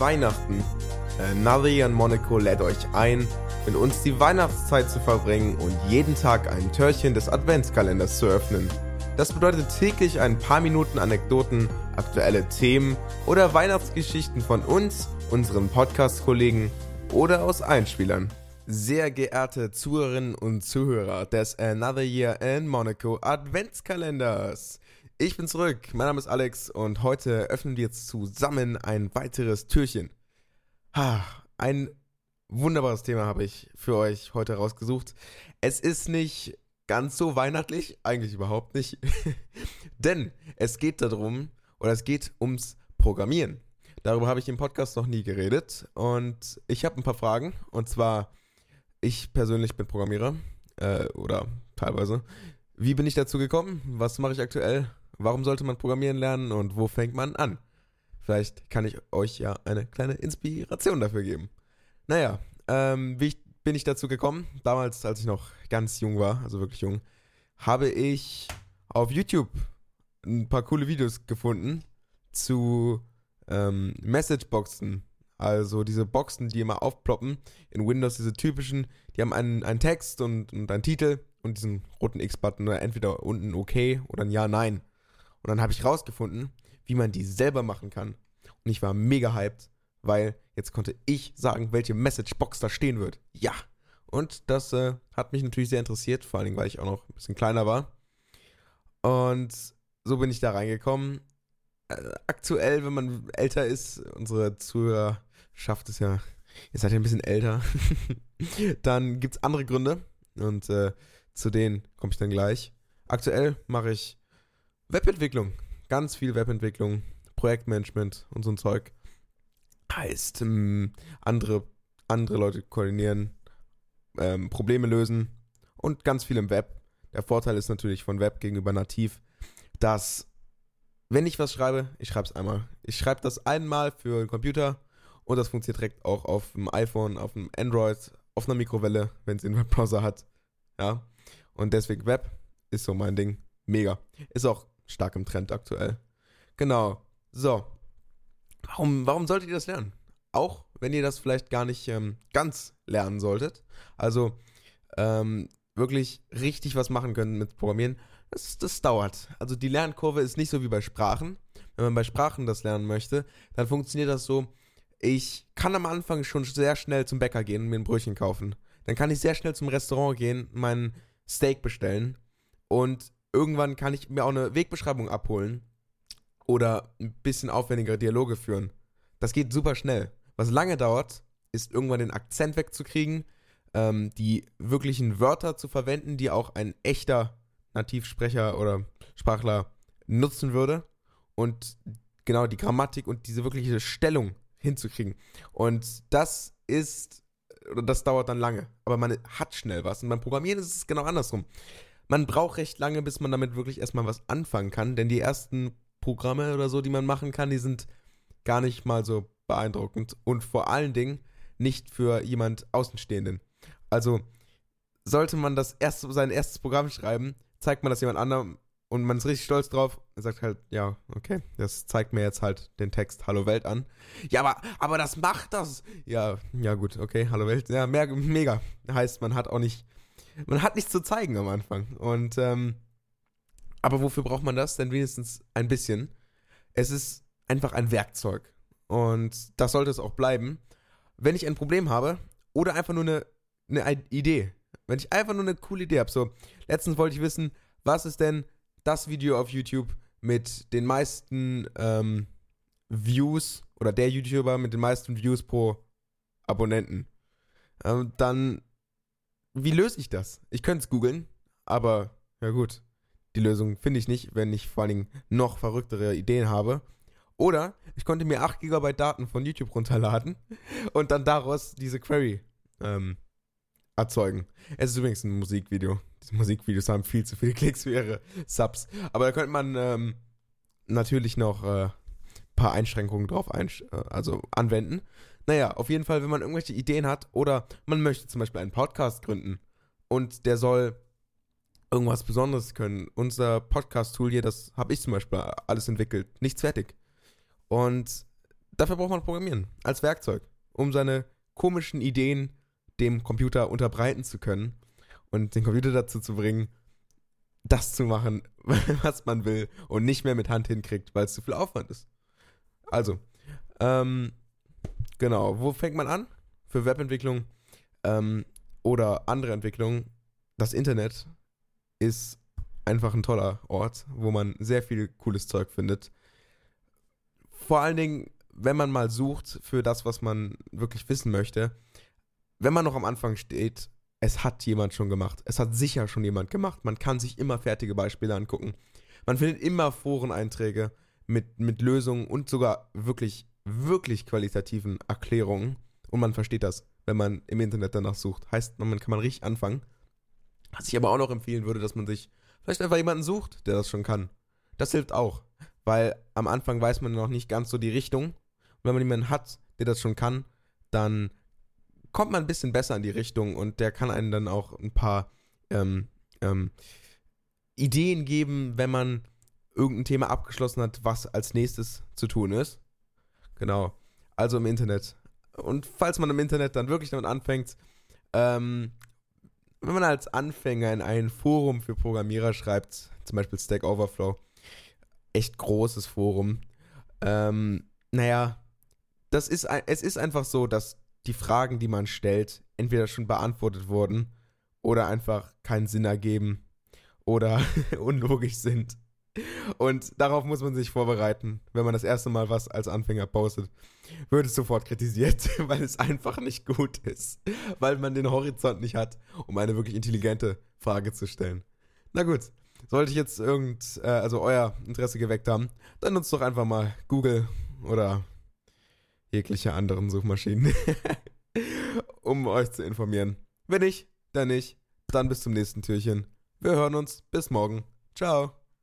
Weihnachten. Äh, Nari und Monaco lädt euch ein, mit uns die Weihnachtszeit zu verbringen und jeden Tag ein Türchen des Adventskalenders zu öffnen. Das bedeutet täglich ein paar Minuten Anekdoten, aktuelle Themen oder Weihnachtsgeschichten von uns, unseren Podcast-Kollegen oder aus Einspielern. Sehr geehrte Zuhörerinnen und Zuhörer des Another Year in Monaco Adventskalenders. Ich bin zurück, mein Name ist Alex und heute öffnen wir zusammen ein weiteres Türchen. Ein wunderbares Thema habe ich für euch heute rausgesucht. Es ist nicht ganz so weihnachtlich, eigentlich überhaupt nicht, denn es geht darum, oder es geht ums Programmieren. Darüber habe ich im Podcast noch nie geredet und ich habe ein paar Fragen und zwar, ich persönlich bin Programmierer äh, oder teilweise. Wie bin ich dazu gekommen? Was mache ich aktuell? Warum sollte man programmieren lernen und wo fängt man an? Vielleicht kann ich euch ja eine kleine Inspiration dafür geben. Naja, ähm, wie ich, bin ich dazu gekommen? Damals, als ich noch ganz jung war, also wirklich jung, habe ich auf YouTube ein paar coole Videos gefunden zu ähm, Messageboxen. Also diese Boxen, die immer aufploppen in Windows, diese typischen, die haben einen, einen Text und, und einen Titel und diesen roten X-Button, entweder unten OK oder ein Ja, Nein. Und dann habe ich rausgefunden, wie man die selber machen kann. Und ich war mega hyped, weil jetzt konnte ich sagen, welche Messagebox da stehen wird. Ja. Und das äh, hat mich natürlich sehr interessiert, vor allen Dingen, weil ich auch noch ein bisschen kleiner war. Und so bin ich da reingekommen. Äh, aktuell, wenn man älter ist, unsere Zuhörer schafft es ja, ihr seid ja ein bisschen älter, dann gibt es andere Gründe. Und äh, zu denen komme ich dann gleich. Aktuell mache ich Webentwicklung. Ganz viel Webentwicklung, Projektmanagement und so ein Zeug. Heißt, ähm, andere, andere Leute koordinieren, ähm, Probleme lösen und ganz viel im Web. Der Vorteil ist natürlich von Web gegenüber nativ, dass wenn ich was schreibe, ich schreibe es einmal. Ich schreibe das einmal für den Computer und das funktioniert direkt auch auf dem iPhone, auf dem Android, auf einer Mikrowelle, wenn es einen Webbrowser hat. Ja. Und deswegen Web ist so mein Ding. Mega. Ist auch stark im Trend aktuell. Genau. So. Warum, warum solltet ihr das lernen? Auch wenn ihr das vielleicht gar nicht ähm, ganz lernen solltet. Also ähm, wirklich richtig was machen können mit Programmieren. Das, das dauert. Also die Lernkurve ist nicht so wie bei Sprachen. Wenn man bei Sprachen das lernen möchte, dann funktioniert das so. Ich kann am Anfang schon sehr schnell zum Bäcker gehen und mir ein Brötchen kaufen. Dann kann ich sehr schnell zum Restaurant gehen, meinen Steak bestellen und irgendwann kann ich mir auch eine Wegbeschreibung abholen oder ein bisschen aufwendigere Dialoge führen. Das geht super schnell. Was lange dauert, ist irgendwann den Akzent wegzukriegen, ähm, die wirklichen Wörter zu verwenden, die auch ein echter Nativsprecher oder Sprachler nutzen würde und genau die Grammatik und diese wirkliche Stellung hinzukriegen. Und das ist, oder das dauert dann lange, aber man hat schnell was. Und beim Programmieren ist es genau andersrum man braucht recht lange, bis man damit wirklich erstmal was anfangen kann, denn die ersten Programme oder so, die man machen kann, die sind gar nicht mal so beeindruckend und vor allen Dingen nicht für jemand Außenstehenden. Also sollte man das erste, sein erstes Programm schreiben, zeigt man das jemand anderem und man ist richtig stolz drauf und sagt halt, ja, okay, das zeigt mir jetzt halt den Text Hallo Welt an. Ja, aber, aber das macht das. Ja, ja gut, okay, Hallo Welt, ja, mehr, mega. Heißt, man hat auch nicht man hat nichts zu zeigen am Anfang. Und, ähm, aber wofür braucht man das? Denn wenigstens ein bisschen. Es ist einfach ein Werkzeug. Und das sollte es auch bleiben. Wenn ich ein Problem habe oder einfach nur eine, eine Idee, wenn ich einfach nur eine coole Idee habe, so, letztens wollte ich wissen, was ist denn das Video auf YouTube mit den meisten ähm, Views oder der YouTuber mit den meisten Views pro Abonnenten? Ähm, dann wie löse ich das? Ich könnte es googeln, aber ja gut, die Lösung finde ich nicht, wenn ich vor allen Dingen noch verrücktere Ideen habe. Oder ich konnte mir 8 GB Daten von YouTube runterladen und dann daraus diese Query ähm, erzeugen. Es ist übrigens ein Musikvideo. Diese Musikvideos haben viel zu viele Klicks für ihre Subs. Aber da könnte man ähm, natürlich noch ein äh, paar Einschränkungen drauf einsch äh, also anwenden. Naja, auf jeden Fall, wenn man irgendwelche Ideen hat oder man möchte zum Beispiel einen Podcast gründen und der soll irgendwas Besonderes können. Unser Podcast-Tool hier, das habe ich zum Beispiel alles entwickelt. Nichts fertig. Und dafür braucht man Programmieren als Werkzeug, um seine komischen Ideen dem Computer unterbreiten zu können und den Computer dazu zu bringen, das zu machen, was man will und nicht mehr mit Hand hinkriegt, weil es zu viel Aufwand ist. Also, ähm, genau, wo fängt man an? Für Webentwicklung ähm, oder andere Entwicklung. Das Internet ist einfach ein toller Ort, wo man sehr viel cooles Zeug findet. Vor allen Dingen, wenn man mal sucht für das, was man wirklich wissen möchte. Wenn man noch am Anfang steht, es hat jemand schon gemacht. Es hat sicher schon jemand gemacht. Man kann sich immer fertige Beispiele angucken. Man findet immer Foreneinträge mit, mit Lösungen und sogar wirklich, wirklich qualitativen Erklärungen. Und man versteht das, wenn man im Internet danach sucht. Heißt, man kann man richtig anfangen. Was ich aber auch noch empfehlen würde, dass man sich vielleicht einfach jemanden sucht, der das schon kann. Das hilft auch, weil am Anfang weiß man noch nicht ganz so die Richtung. Und wenn man jemanden hat, der das schon kann, dann kommt man ein bisschen besser in die Richtung und der kann einen dann auch ein paar ähm, ähm, Ideen geben, wenn man irgendein Thema abgeschlossen hat, was als nächstes zu tun ist. Genau. Also im Internet. Und falls man im Internet dann wirklich damit anfängt, ähm, wenn man als Anfänger in ein Forum für Programmierer schreibt, zum Beispiel Stack Overflow, echt großes Forum, ähm, naja, das ist, es ist einfach so, dass die Fragen, die man stellt, entweder schon beantwortet wurden oder einfach keinen Sinn ergeben oder unlogisch sind. Und darauf muss man sich vorbereiten, wenn man das erste Mal was als Anfänger postet. Wird es sofort kritisiert, weil es einfach nicht gut ist. Weil man den Horizont nicht hat, um eine wirklich intelligente Frage zu stellen. Na gut, sollte ich jetzt irgend, äh, also euer Interesse geweckt haben, dann nutzt doch einfach mal Google oder jegliche anderen Suchmaschinen, um euch zu informieren. Wenn nicht, dann nicht. Dann bis zum nächsten Türchen. Wir hören uns. Bis morgen. Ciao.